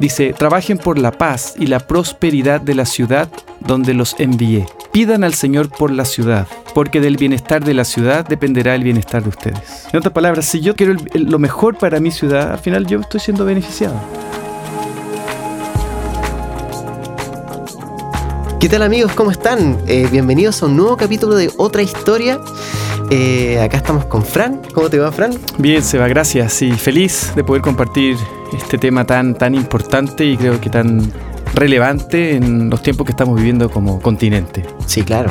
Dice, trabajen por la paz y la prosperidad de la ciudad donde los envié. Pidan al Señor por la ciudad, porque del bienestar de la ciudad dependerá el bienestar de ustedes. En otras palabras, si yo quiero lo mejor para mi ciudad, al final yo estoy siendo beneficiado. ¿Qué tal amigos? ¿Cómo están? Eh, bienvenidos a un nuevo capítulo de Otra Historia. Eh, acá estamos con Fran. ¿Cómo te va, Fran? Bien, Seba, gracias. Y feliz de poder compartir este tema tan, tan importante y creo que tan relevante en los tiempos que estamos viviendo como continente. Sí, claro.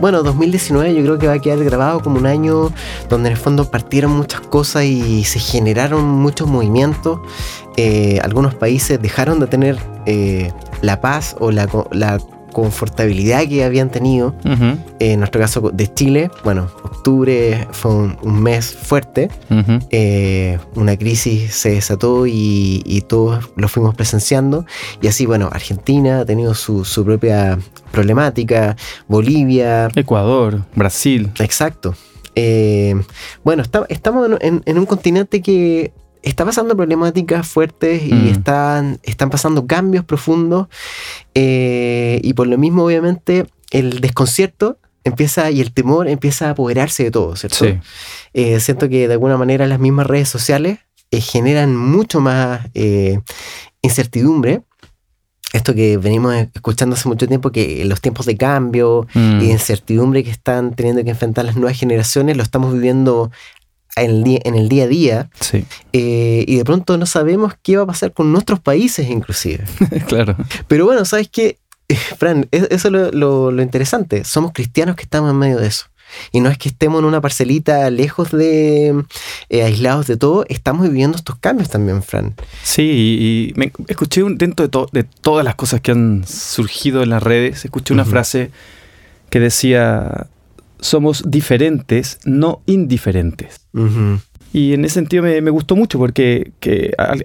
Bueno, 2019 yo creo que va a quedar grabado como un año donde en el fondo partieron muchas cosas y se generaron muchos movimientos. Eh, algunos países dejaron de tener la paz o la, la confortabilidad que habían tenido. En nuestro caso de Chile, bueno, octubre fue un, mes fuerte, eh, una crisis se desató y, todos lo fuimos presenciando. Y así, bueno, Argentina ha tenido su, propia problemática, Bolivia. Ecuador, Brasil. Exacto. Eh, bueno, estamos en, un continente que está pasando problemáticas fuertes y mm. están, están pasando cambios profundos eh, y por lo mismo obviamente el desconcierto empieza y el temor empieza a apoderarse de todo, ¿cierto? Eh, siento que de alguna manera las mismas redes sociales eh, generan mucho más incertidumbre. Esto que venimos escuchando hace mucho tiempo, que los tiempos de cambio mm. y de incertidumbre que están teniendo que enfrentar las nuevas generaciones, lo estamos viviendo en el día, en el día a día. Sí. Eh, y de pronto no sabemos qué va a pasar con nuestros países inclusive. claro. Pero bueno, ¿sabes qué? Fran, eso es lo, interesante. Somos cristianos que estamos en medio de eso. Y no es que estemos en una parcelita lejos de, eh, aislados de todo, estamos viviendo estos cambios también, Fran. Sí, y, me escuché un, dentro de, de, todas las cosas que han surgido en las redes, escuché una frase que decía, somos diferentes, no indiferentes. Y en ese sentido me, gustó mucho porque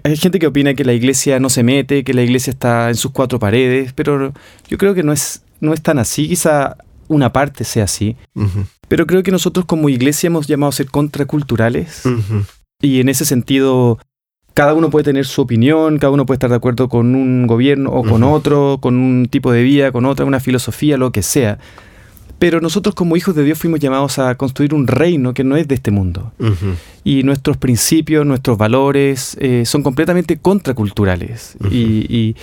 hay gente que opina que la iglesia no se mete, que la iglesia está en sus cuatro paredes, pero yo creo que no es, no es tan así. Quizá una parte sea así. Pero creo que nosotros como iglesia hemos llamado a ser contraculturales. Y en ese sentido, cada uno puede tener su opinión, cada uno puede estar de acuerdo con un gobierno o con otro, con un tipo de vida, con otra, una filosofía, lo que sea. Pero nosotros como hijos de Dios fuimos llamados a construir un reino que no es de este mundo. Y nuestros principios, nuestros valores eh, son completamente contraculturales. y,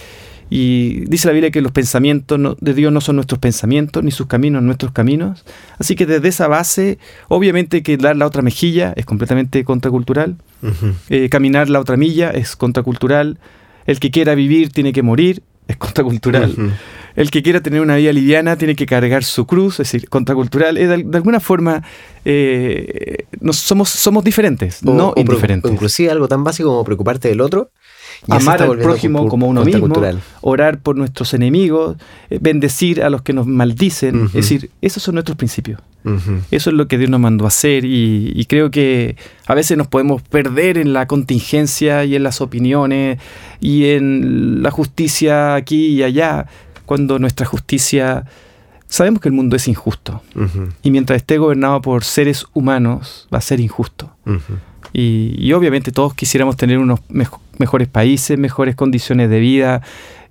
dice la Biblia que los pensamientos de Dios no son nuestros pensamientos, ni sus caminos nuestros caminos. Así que desde esa base, obviamente que dar la otra mejilla es completamente contracultural. Eh, caminar la otra milla es contracultural. El que quiera vivir tiene que morir, es contracultural el que quiera tener una vida liviana tiene que cargar su cruz, es decir, contracultural. de, alguna forma eh, somos, somos diferentes, no indiferentes. inclusive algo tan básico como preocuparte del otro. Amar al prójimo como uno mismo, orar por nuestros enemigos, eh, bendecir a los que nos maldicen. Es decir, esos son nuestros principios. Eso es lo que Dios nos mandó a hacer y, y, creo que a veces nos podemos perder en la contingencia y en las opiniones y en la justicia aquí y allá cuando nuestra justicia... Sabemos que el mundo es injusto y mientras esté gobernado por seres humanos va a ser injusto. y, obviamente todos quisiéramos tener unos mejores países, mejores condiciones de vida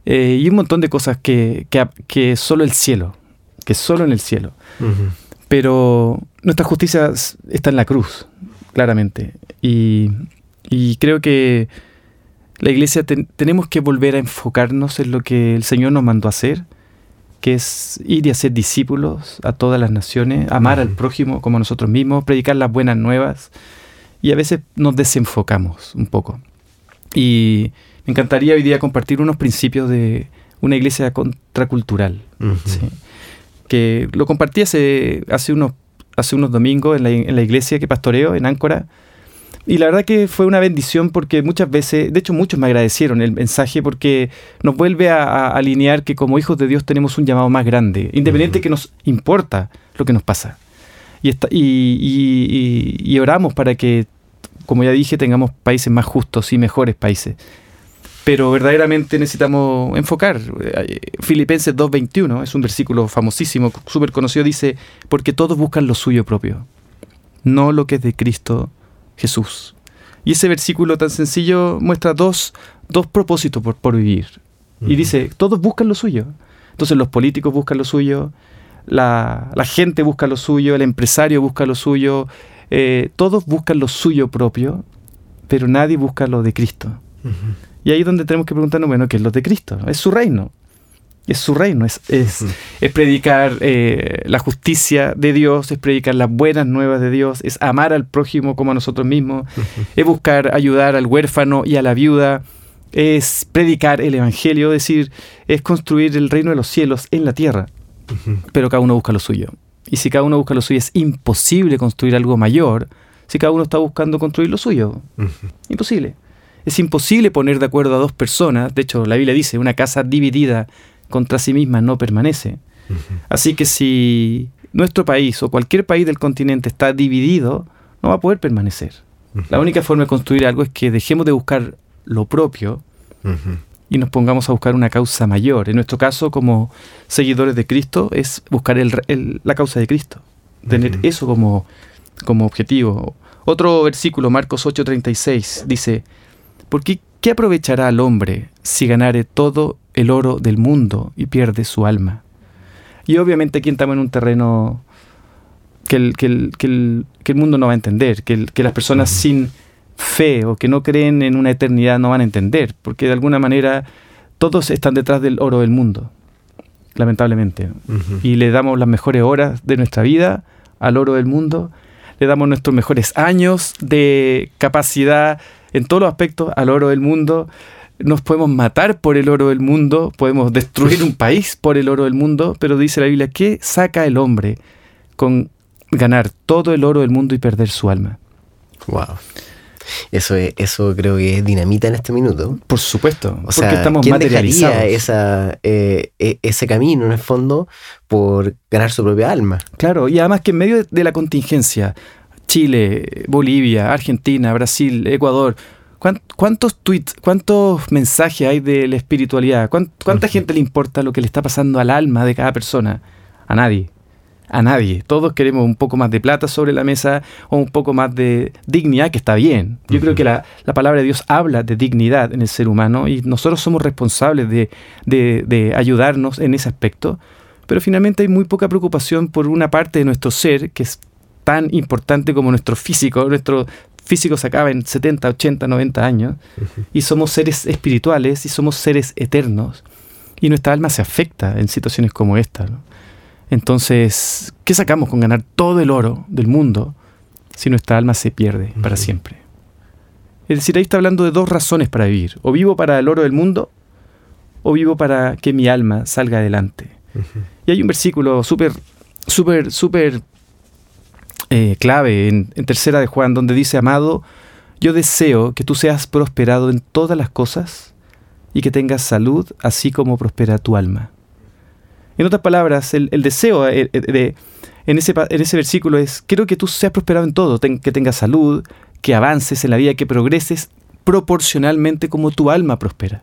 eh, y un montón de cosas que, que, solo el cielo, que solo en el cielo. Pero nuestra justicia está en la cruz, claramente. Y, y creo que la iglesia tenemos que volver a enfocarnos en lo que el Señor nos mandó a hacer, que es ir y hacer discípulos a todas las naciones, amar al prójimo como nosotros mismos, predicar las buenas nuevas. Y a veces nos desenfocamos un poco. Y me encantaría hoy día compartir unos principios de una iglesia contracultural. Que lo compartí hace, hace, unos, hace unos domingos en la, en la iglesia que pastoreo en Áncora y la verdad que fue una bendición porque muchas veces, de hecho muchos me agradecieron el mensaje porque nos vuelve a, alinear que como hijos de Dios tenemos un llamado más grande, independiente que nos importa lo que nos pasa. Y, y, y, oramos para que, como ya dije, tengamos países más justos y mejores países. Pero verdaderamente necesitamos enfocar. Filipenses 2.21 es un versículo famosísimo, súper conocido, dice, porque todos buscan lo suyo propio, no lo que es de Cristo Jesús. Y ese versículo tan sencillo muestra dos, dos propósitos por, vivir. Y dice, todos buscan lo suyo. Entonces los políticos buscan lo suyo, la, gente busca lo suyo, el empresario busca lo suyo, eh, todos buscan lo suyo propio, pero nadie busca lo de Cristo. Y ahí es donde tenemos que preguntarnos, bueno, ¿qué es lo de Cristo? Es su reino. Es su reino, es, es, predicar eh, la justicia de Dios, es predicar las buenas nuevas de Dios, es amar al prójimo como a nosotros mismos, es buscar ayudar al huérfano y a la viuda, es predicar el Evangelio, es decir, es construir el reino de los cielos en la tierra, pero cada uno busca lo suyo. Y si cada uno busca lo suyo, es imposible construir algo mayor si cada uno está buscando construir lo suyo. Imposible. Es imposible poner de acuerdo a dos personas. De hecho, la Biblia dice, una casa dividida contra sí misma no permanece. Así que si nuestro país o cualquier país del continente está dividido, no va a poder permanecer. La única forma de construir algo es que dejemos de buscar lo propio y nos pongamos a buscar una causa mayor. En nuestro caso, como seguidores de Cristo, es buscar la causa de Cristo, tener eso como, como objetivo. Otro versículo, Marcos 8:36, dice, ¿por qué, qué aprovechará al hombre si ganare todo el oro del mundo y pierde su alma? Y obviamente aquí estamos en un terreno que el, que el, que el, mundo no va a entender, que, que las personas sin fe o que no creen en una eternidad no van a entender, porque de alguna manera todos están detrás del oro del mundo, lamentablemente. Y le damos las mejores horas de nuestra vida al oro del mundo, le damos nuestros mejores años de capacidad en todos los aspectos al oro del mundo. Nos podemos matar por el oro del mundo, podemos destruir un país por el oro del mundo, pero dice la Biblia, ¿qué saca el hombre con ganar todo el oro del mundo y perder su alma? Wow. Eso, eso creo que es dinamita en este minuto. Por supuesto, o sea, estamos ¿quién materializados. Esa, eh, e, ese camino, en el fondo, por ganar su propia alma. Claro, y además que en medio de la contingencia, Chile, Bolivia, Argentina, Brasil, Ecuador, ¿cuántos tweets, cuántos mensajes hay de la espiritualidad? ¿Cuánta gente le importa lo que le está pasando al alma de cada persona? A nadie a nadie. Todos queremos un poco más de plata sobre la mesa o un poco más de dignidad, que está bien. Yo creo que la, palabra de Dios habla de dignidad en el ser humano y nosotros somos responsables de, de, ayudarnos en ese aspecto. Pero finalmente hay muy poca preocupación por una parte de nuestro ser que es tan importante como nuestro físico. Nuestro físico se acaba en 70, 80, 90 años y somos seres espirituales y somos seres eternos. Y nuestra alma se afecta en situaciones como esta. ¿no? Entonces, ¿qué sacamos con ganar todo el oro del mundo si nuestra alma se pierde para siempre? Es decir, ahí está hablando de dos razones para vivir. O vivo para el oro del mundo, o vivo para que mi alma salga adelante. Y hay un versículo súper, súper, súper eh, clave en, en Tercera de Juan, donde dice, amado, yo deseo que tú seas prosperado en todas las cosas y que tengas salud, así como prospera tu alma. En otras palabras, el, deseo eh, eh, de, en, ese, en ese versículo es, quiero que tú seas prosperado en todo, que tengas salud, que avances en la vida, que progreses proporcionalmente como tu alma prospera.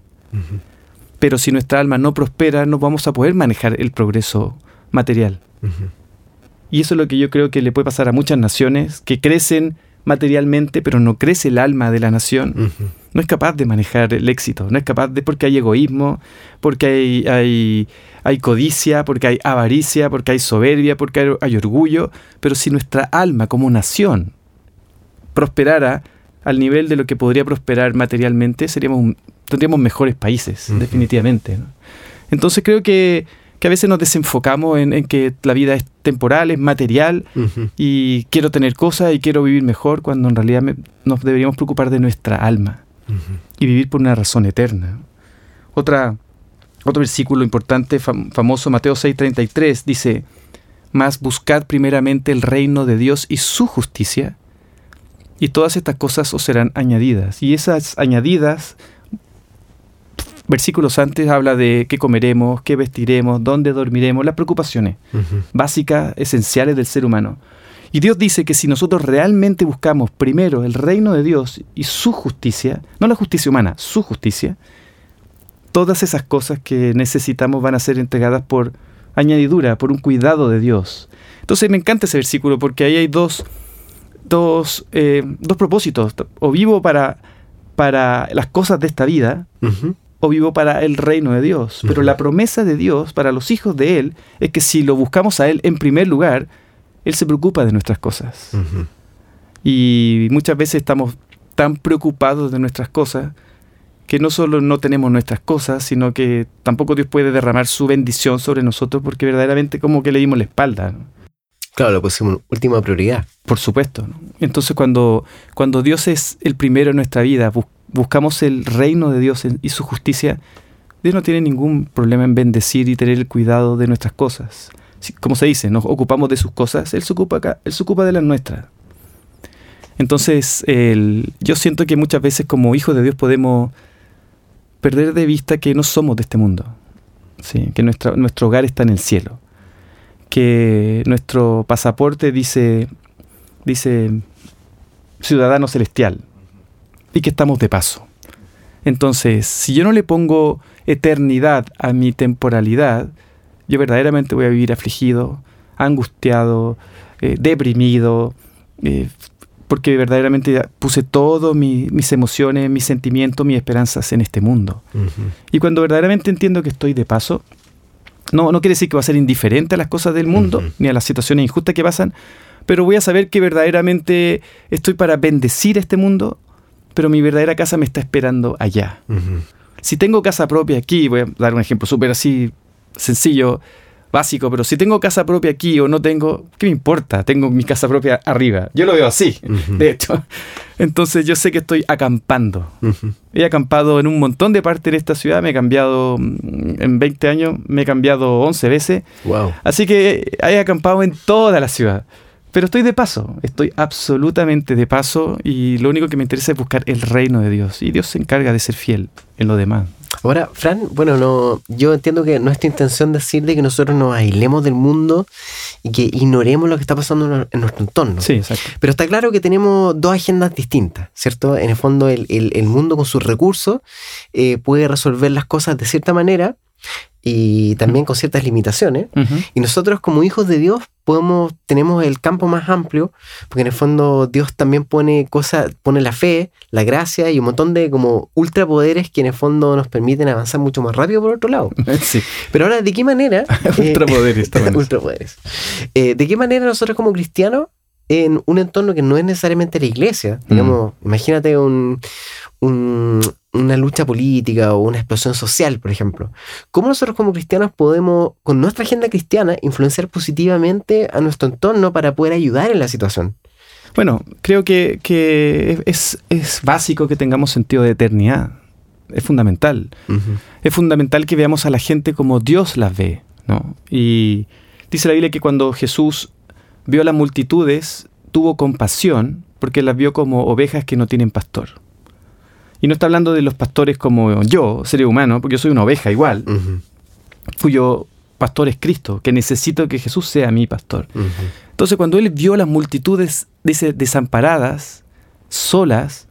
Pero si nuestra alma no prospera, no vamos a poder manejar el progreso material. Y eso es lo que yo creo que le puede pasar a muchas naciones que crecen materialmente, pero no crece el alma de la nación. No es capaz de manejar el éxito, no es capaz de, porque hay egoísmo, porque hay, hay hay codicia, porque hay avaricia, porque hay soberbia, porque hay, orgullo, pero si nuestra alma como nación prosperara al nivel de lo que podría prosperar materialmente, seríamos tendríamos mejores países, definitivamente. Entonces creo que, a veces nos desenfocamos en, que la vida es temporal, es material, y quiero tener cosas y quiero vivir mejor, cuando en realidad nos deberíamos preocupar de nuestra alma y vivir por una razón eterna. Otra otro versículo importante, famoso, Mateo 6:33, dice, mas buscad primeramente el reino de Dios y su justicia, y todas estas cosas os serán añadidas. Y esas añadidas, versículos antes habla de qué comeremos, qué vestiremos, dónde dormiremos, las preocupaciones básicas, esenciales del ser humano. Y Dios dice que si nosotros realmente buscamos primero el reino de Dios y su justicia, no la justicia humana, su justicia, todas esas cosas que necesitamos van a ser entregadas por añadidura, por un cuidado de Dios. Entonces me encanta ese versículo porque ahí hay dos, dos, eh, dos propósitos. O vivo para, para las cosas de esta vida o vivo para el reino de Dios. Pero la promesa de Dios para los hijos de Él es que si lo buscamos a Él en primer lugar, Él se preocupa de nuestras cosas. Y muchas veces estamos tan preocupados de nuestras cosas que no solo no tenemos nuestras cosas, sino que tampoco Dios puede derramar su bendición sobre nosotros porque verdaderamente como que le dimos la espalda. Claro, lo pusimos última prioridad. Por supuesto. Entonces cuando, cuando Dios es el primero en nuestra vida, buscamos el reino de Dios y su justicia, Dios no tiene ningún problema en bendecir y tener el cuidado de nuestras cosas. Como se dice, nos ocupamos de sus cosas, Él se ocupa, él se ocupa de las nuestras. Entonces, yo siento que muchas veces como hijos de Dios podemos perder de vista que no somos de este mundo, que nuestro hogar está en el cielo, que nuestro pasaporte dice, dice ciudadano celestial y que estamos de paso. Entonces, si yo no le pongo eternidad a mi temporalidad, yo verdaderamente voy a vivir afligido, angustiado, eh, deprimido, eh, porque verdaderamente puse todas mis emociones, mis sentimientos, mis esperanzas en este mundo. Y cuando verdaderamente entiendo que estoy de paso, no, no quiere decir que va a ser indiferente a las cosas del mundo, ni a las situaciones injustas que pasan, pero voy a saber que verdaderamente estoy para bendecir este mundo, pero mi verdadera casa me está esperando allá. Si tengo casa propia aquí, voy a dar un ejemplo súper así sencillo, básico, pero si tengo casa propia aquí o no tengo, ¿qué me importa? Tengo mi casa propia arriba. Yo lo veo así, de hecho. Entonces yo sé que estoy acampando. He acampado en un montón de partes de esta ciudad, me he cambiado mm, en 20 años, me he cambiado 11 veces. Wow. Así que he acampado en toda la ciudad. Pero estoy de paso, estoy absolutamente de paso y lo único que me interesa es buscar el reino de Dios. Y Dios se encarga de ser fiel en lo demás. Ahora, Fran, bueno, no, yo entiendo que nuestra intención decirle que nosotros nos aislemos del mundo y que ignoremos lo que está pasando en nuestro entorno. Sí, exacto. Pero está claro que tenemos dos agendas distintas, ¿cierto? En el fondo, el, mundo con sus recursos eh, puede resolver las cosas de cierta manera y también con ciertas limitaciones. Y nosotros como hijos de Dios podemos, tenemos el campo más amplio, porque en el fondo Dios también pone cosas, pone la fe, la gracia y un montón de como ultrapoderes que en el fondo nos permiten avanzar mucho más rápido por otro lado. Sí. Pero ahora, ¿de qué manera? ultrapoderes, ultrapoderes. Eh, ¿De qué manera nosotros como cristianos en un entorno que no es necesariamente la iglesia. Digamos, imagínate un, una lucha política o una explosión social, por ejemplo. ¿Cómo nosotros como cristianos podemos, con nuestra agenda cristiana, influenciar positivamente a nuestro entorno para poder ayudar en la situación? Bueno, creo que, es, básico que tengamos sentido de eternidad. Es fundamental. Es fundamental que veamos a la gente como Dios las ve. ¿no? Y dice la Biblia que cuando Jesús vio a las multitudes, tuvo compasión porque las vio como ovejas que no tienen pastor. Y no está hablando de los pastores como yo, ser humano, porque yo soy una oveja igual. Fui yo, pastor es Cristo, que necesito que Jesús sea mi pastor. Entonces cuando él vio las multitudes, dice, desamparadas, solas,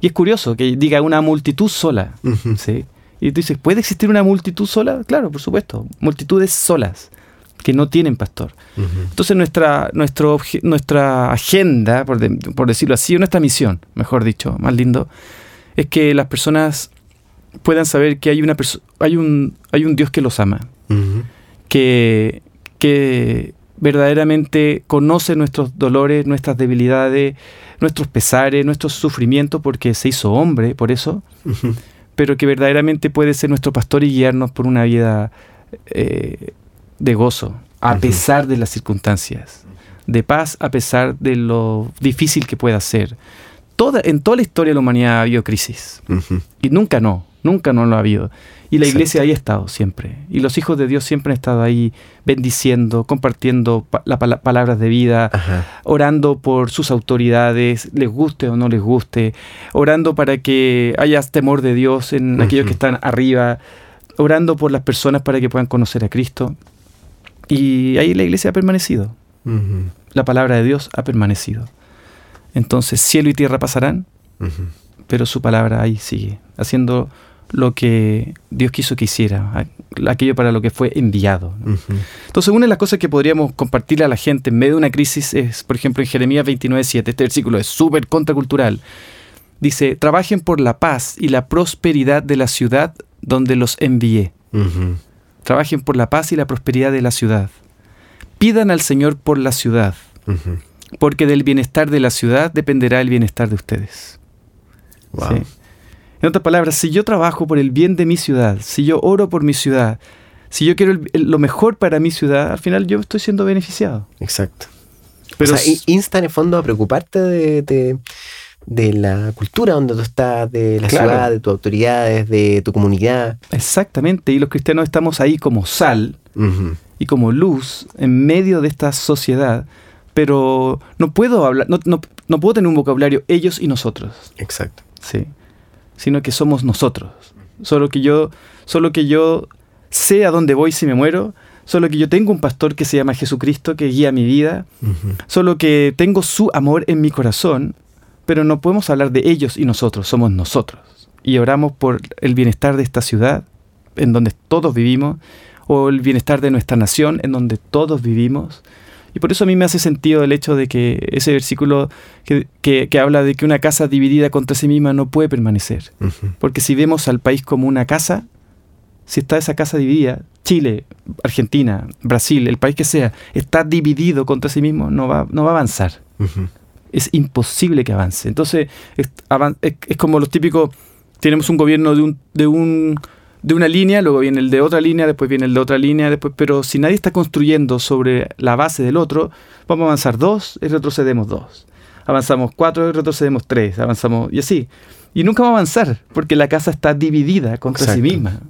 y es curioso que diga una multitud sola, ¿sí? Y tú dices, ¿puede existir una multitud sola? Claro, por supuesto, multitudes solas que no tienen pastor. Entonces nuestra, nuestro, nuestra agenda, por, decirlo así, nuestra misión, mejor dicho, más lindo, es que las personas puedan saber que hay, una hay, un, hay un Dios que los ama, que, que verdaderamente conoce nuestros dolores, nuestras debilidades, nuestros pesares, nuestros sufrimientos, porque se hizo hombre, por eso, pero que verdaderamente puede ser nuestro pastor y guiarnos por una vida eh, de gozo, a pesar de las circunstancias, de paz a pesar de lo difícil que pueda ser. Toda, en toda la historia de la humanidad ha habido crisis. Y nunca no, nunca no lo ha habido. Y la iglesia ahí ha estado siempre. Y los hijos de Dios siempre han estado ahí bendiciendo, compartiendo las palabras de vida, orando por sus autoridades, les guste o no les guste, orando para que haya temor de Dios en aquellos que están arriba, orando por las personas para que puedan conocer a Cristo. Y ahí la iglesia ha permanecido. La palabra de Dios ha permanecido. Entonces cielo y tierra pasarán, pero su palabra ahí sigue, haciendo lo que Dios quiso que hiciera, aquello para lo que fue enviado. Entonces, una de las cosas que podríamos compartirle a la gente en medio de una crisis es, por ejemplo, en Jeremías 29.7, este versículo es súper contracultural. Dice, trabajen por la paz y la prosperidad de la ciudad donde los envié. Trabajen por la paz y la prosperidad de la ciudad. Pidan al Señor por la ciudad, porque del bienestar de la ciudad dependerá el bienestar de ustedes. En otras palabras, si yo trabajo por el bien de mi ciudad, si yo oro por mi ciudad, si yo quiero lo mejor para mi ciudad, al final yo estoy siendo beneficiado. Exacto. Pero o sea, insta en el fondo a preocuparte de, la cultura donde tú estás, de la ciudad, de tus autoridades, de tu comunidad. Exactamente, y los cristianos estamos ahí como sal y como luz en medio de esta sociedad, pero no puedo hablar, no, no puedo tener un vocabulario ellos y nosotros. Exacto. Sí. Sino que somos nosotros. Solo que yo, solo que yo sé a dónde voy si me muero, solo que yo tengo un pastor que se llama Jesucristo que guía mi vida, solo que tengo su amor en mi corazón, pero no podemos hablar de ellos y nosotros, somos nosotros. Y oramos por el bienestar de esta ciudad, en donde todos vivimos, o el bienestar de nuestra nación, en donde todos vivimos. Y por eso a mí me hace sentido el hecho de que ese versículo que, que, habla de que una casa dividida contra sí misma no puede permanecer. Porque si vemos al país como una casa, si está esa casa dividida, Chile, Argentina, Brasil, el país que sea, está dividido contra sí mismo, no va, no va a avanzar. Es imposible que avance. Entonces, es, como los típicos, tenemos un gobierno de un, de un de una línea, luego viene el de otra línea, después viene el de otra línea, después, pero si nadie está construyendo sobre la base del otro, vamos a avanzar dos y retrocedemos dos. Avanzamos cuatro y retrocedemos tres, avanzamos y así. Y nunca va a avanzar, porque la casa está dividida contra sí misma.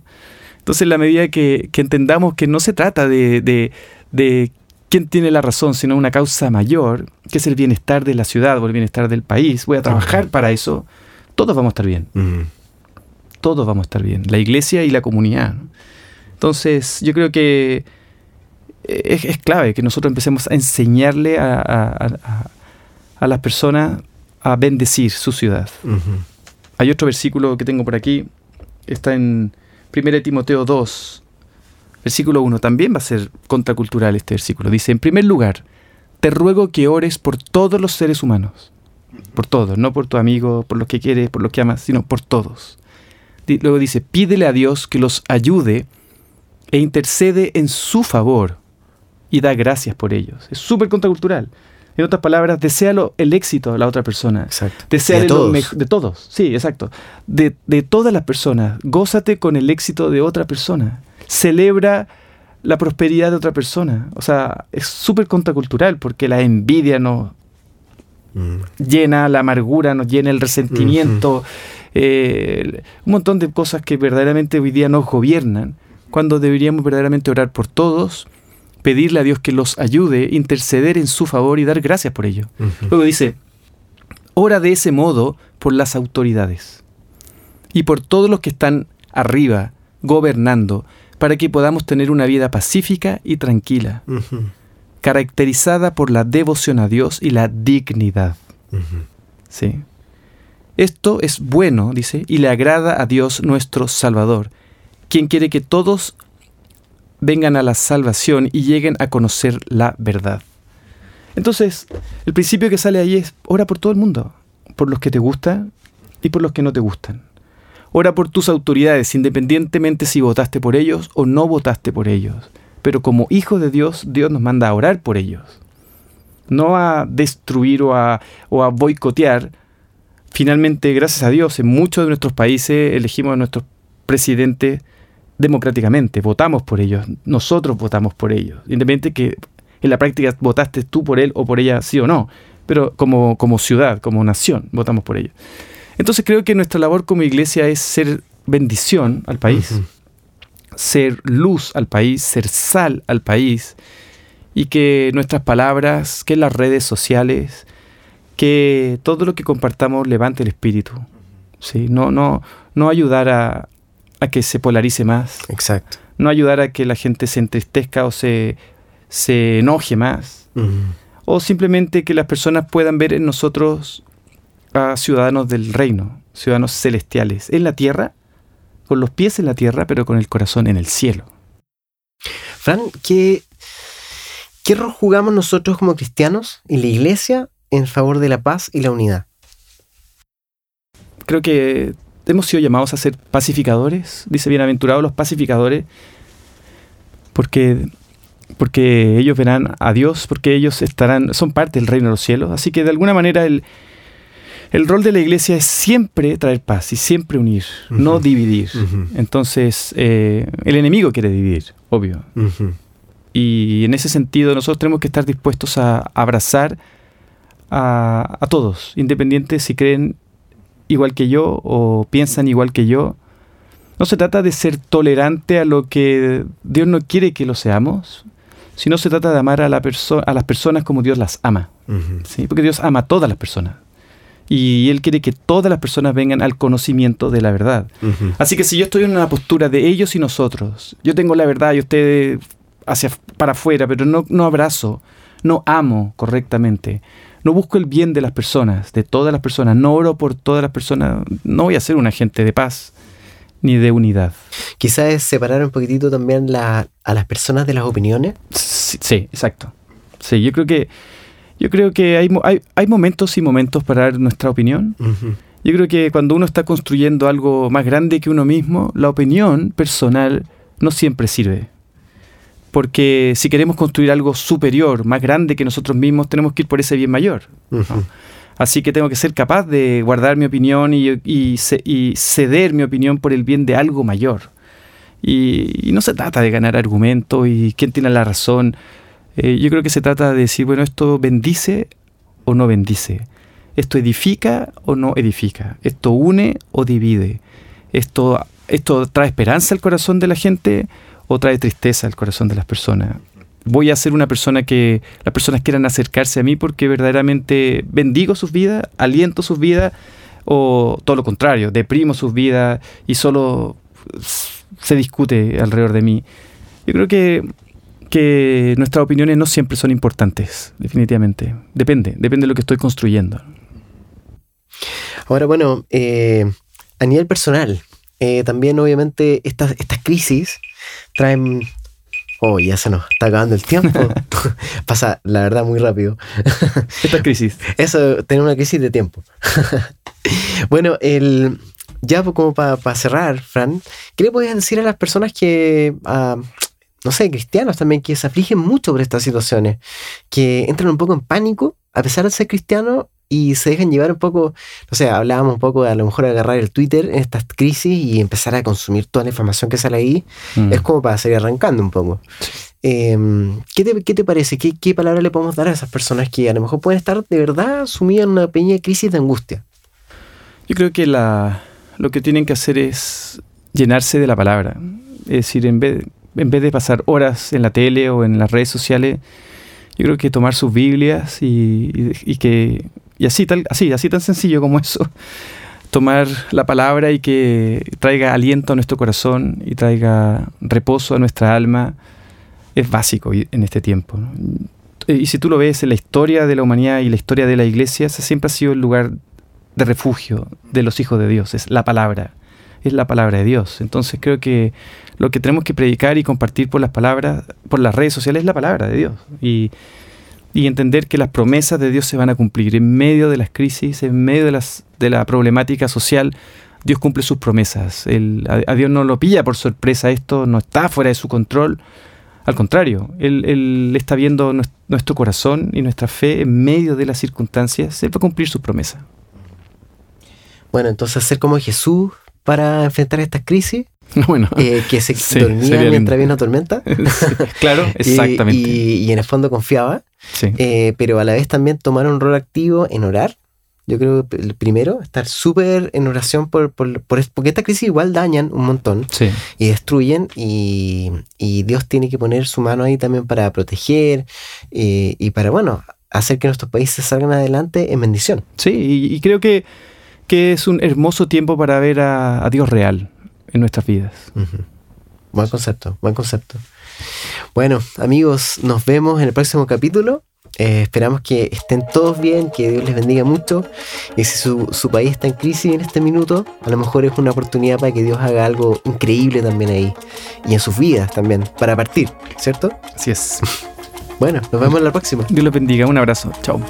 Entonces, en la medida que, entendamos que no se trata de, quién tiene la razón, sino una causa mayor, que es el bienestar de la ciudad o el bienestar del país, voy a trabajar para eso, todos vamos a estar bien. Todos vamos a estar bien, la iglesia y la comunidad. Entonces, yo creo que es, clave que nosotros empecemos a enseñarle a, las personas a bendecir su ciudad. Hay otro versículo que tengo por aquí, está en 1 Timoteo 2, versículo 1, también va a ser contracultural este versículo. Dice, en primer lugar, te ruego que ores por todos los seres humanos, por todos, no por tu amigo, por los que quieres, por los que amas, sino por todos. Luego dice, pídele a Dios que los ayude e intercede en su favor y da gracias por ellos. Es súper contracultural. En otras palabras, deséalo el éxito de la otra persona. Exacto. de todos. de todos. Sí, exacto. De, todas las personas. Gózate con el éxito de otra persona. Celebra la prosperidad de otra persona. O sea, es súper contracultural porque la envidia nos mm. llena, la amargura nos llena, el resentimiento, eh, un montón de cosas que verdaderamente hoy día nos gobiernan, cuando deberíamos verdaderamente orar por todos pedirle a Dios que los ayude, interceder en su favor y dar gracias por ello. Luego dice, ora de ese modo por las autoridades y por todos los que están arriba, gobernando, para que podamos tener una vida pacífica y tranquila, caracterizada por la devoción a Dios y la dignidad. Sí. Esto es bueno, dice, y le agrada a Dios nuestro Salvador, quien quiere que todos vengan a la salvación y lleguen a conocer la verdad. Entonces, el principio que sale ahí es, ora por todo el mundo, por los que te gustan y por los que no te gustan. Ora por tus autoridades, independientemente si votaste por ellos o no votaste por ellos. Pero como hijo de Dios, Dios nos manda a orar por ellos. No a destruir o a, o a boicotear. Finalmente, gracias a Dios, en muchos de nuestros países elegimos a nuestros presidentes democráticamente, votamos por ellos, nosotros votamos por ellos, independientemente que en la práctica votaste tú por él o por ella sí o no, pero como, como ciudad, como nación, votamos por ellos. Entonces creo que nuestra labor como iglesia es ser bendición al país, ser luz al país, ser sal al país, y que nuestras palabras, que las redes sociales, que todo lo que compartamos levante el espíritu. ¿sí? No, no, no ayudar a, a que se polarice más. Exacto. No ayudar a que la gente se entristezca o se, se enoje más. O simplemente que las personas puedan ver en nosotros a ciudadanos del reino, ciudadanos celestiales, en la tierra, con los pies en la tierra, pero con el corazón en el cielo. Fran, ¿qué, qué rol jugamos nosotros como cristianos y la iglesia en favor de la paz y la unidad? creo que hemos sido llamados a ser pacificadores, dice bienaventurados los pacificadores, porque, porque ellos verán a Dios, porque ellos estarán, son parte del reino de los cielos. Así que de alguna manera el, el rol de la iglesia es siempre traer paz y siempre unir, no dividir. Entonces, eh, el enemigo quiere dividir, obvio. Y en ese sentido nosotros tenemos que estar dispuestos a abrazar a, a todos, independientes si creen igual que yo o piensan igual que yo. No se trata de ser tolerante a lo que Dios no quiere que lo seamos, sino se trata de amar a, la a las personas como Dios las ama. ¿sí? Porque Dios ama a todas las personas. Y Él quiere que todas las personas vengan al conocimiento de la verdad. Así que si yo estoy en una postura de ellos y nosotros, yo tengo la verdad y ustedes hacia para afuera, pero no, no abrazo, no amo correctamente, no busco el bien de las personas, de todas las personas, no oro por todas las personas, no voy a ser un agente de paz ni de unidad. Quizás es separar un poquitito también a las personas de las opiniones. Sí, exacto. Sí, yo creo que yo creo que hay, hay, momentos y momentos para dar nuestra opinión. Yo creo que cuando uno está construyendo algo más grande que uno mismo, la opinión personal no siempre sirve porque si queremos construir algo superior, más grande que nosotros mismos, tenemos que ir por ese bien mayor. Así que tengo que ser capaz de guardar mi opinión y, ceder mi opinión por el bien de algo mayor. Y, no se trata de ganar argumentos y quién tiene la razón. Eh, yo creo que se trata de decir, bueno, esto bendice o no bendice. Esto edifica o no edifica. Esto une o divide. Esto, esto trae esperanza al corazón de la gente o trae tristeza al corazón de las personas. Voy a ser una persona que las personas quieran acercarse a mí porque verdaderamente bendigo sus vidas, aliento sus vidas, o todo lo contrario, deprimo sus vidas y solo se discute alrededor de mí. Yo creo que, que nuestras opiniones no siempre son importantes, definitivamente. Depende, depende de lo que estoy construyendo. Ahora, bueno, eh, a nivel personal, eh, también obviamente estas, estas crisis traen... Oh, ya se nos está acabando el tiempo. Pasa, la verdad, muy rápido. Esta crisis. Eso, tener una crisis de tiempo. bueno, el, ya como para cerrar, Fran, ¿qué le podías decir a las personas que, no sé, cristianos también, que se afligen mucho por estas situaciones, que entran un poco en pánico, a pesar de ser cristianos, y se dejan llevar un poco, no sé, hablábamos un poco de a lo mejor agarrar el Twitter en estas crisis y empezar a consumir toda la información que sale ahí, mm. es como para seguir arrancando un poco. Em, ¿qué, te, parece? ¿Qué, ¿Qué palabra le podemos dar a esas personas que a lo mejor pueden estar de verdad sumidas en una pequeña crisis de angustia? Yo creo que la, lo que tienen que hacer es llenarse de la palabra. Es decir, en vez, en vez de pasar horas en la tele o en las redes sociales, yo creo que tomar sus Biblias y, y que y así, tal, así, así tan sencillo como eso. Tomar la palabra y que traiga aliento a nuestro corazón y traiga reposo a nuestra alma es básico en este tiempo. Y si tú lo ves en la historia de la humanidad y la historia de la iglesia, siempre ha sido el lugar de refugio de los hijos de Dios, es la palabra, es la palabra de Dios. Entonces creo que lo que tenemos que predicar y compartir por las palabras, por las redes sociales, es la palabra de Dios. Y y entender que las promesas de Dios se van a cumplir. En medio de las crisis, en medio de, las, de la problemática social, Dios cumple sus promesas. a, Dios no lo pilla por sorpresa esto, no está fuera de su control. Al contrario, Él, está viendo nuestro corazón y nuestra fe en medio de las circunstancias. Él va a cumplir su promesa. Bueno, entonces ser como Jesús para enfrentar estas crisis Bueno, eh, que se dormía mientras había una tormenta. claro, exactamente. y, en el fondo confiaba. Eh, pero a la vez también tomar un rol activo en orar. Yo creo que el primero, estar súper en oración por, por, porque esta crisis igual dañan un montón y destruyen y, Dios tiene que poner su mano ahí también para proteger eh, y para, bueno, hacer que nuestros países salgan adelante en bendición. Sí, y, creo que, que, es un hermoso tiempo para ver a, Dios real en nuestras vidas. Buen concepto, buen concepto. Bueno, amigos, nos vemos en el próximo capítulo. Eh, esperamos que estén todos bien, que Dios les bendiga mucho. Y si su, su, país está en crisis en este minuto, a lo mejor es una oportunidad para que Dios haga algo increíble también ahí. Y en sus vidas también, para partir, ¿cierto? Así es. Bueno, nos vemos en la próxima. Dios los bendiga. Un abrazo. Chao.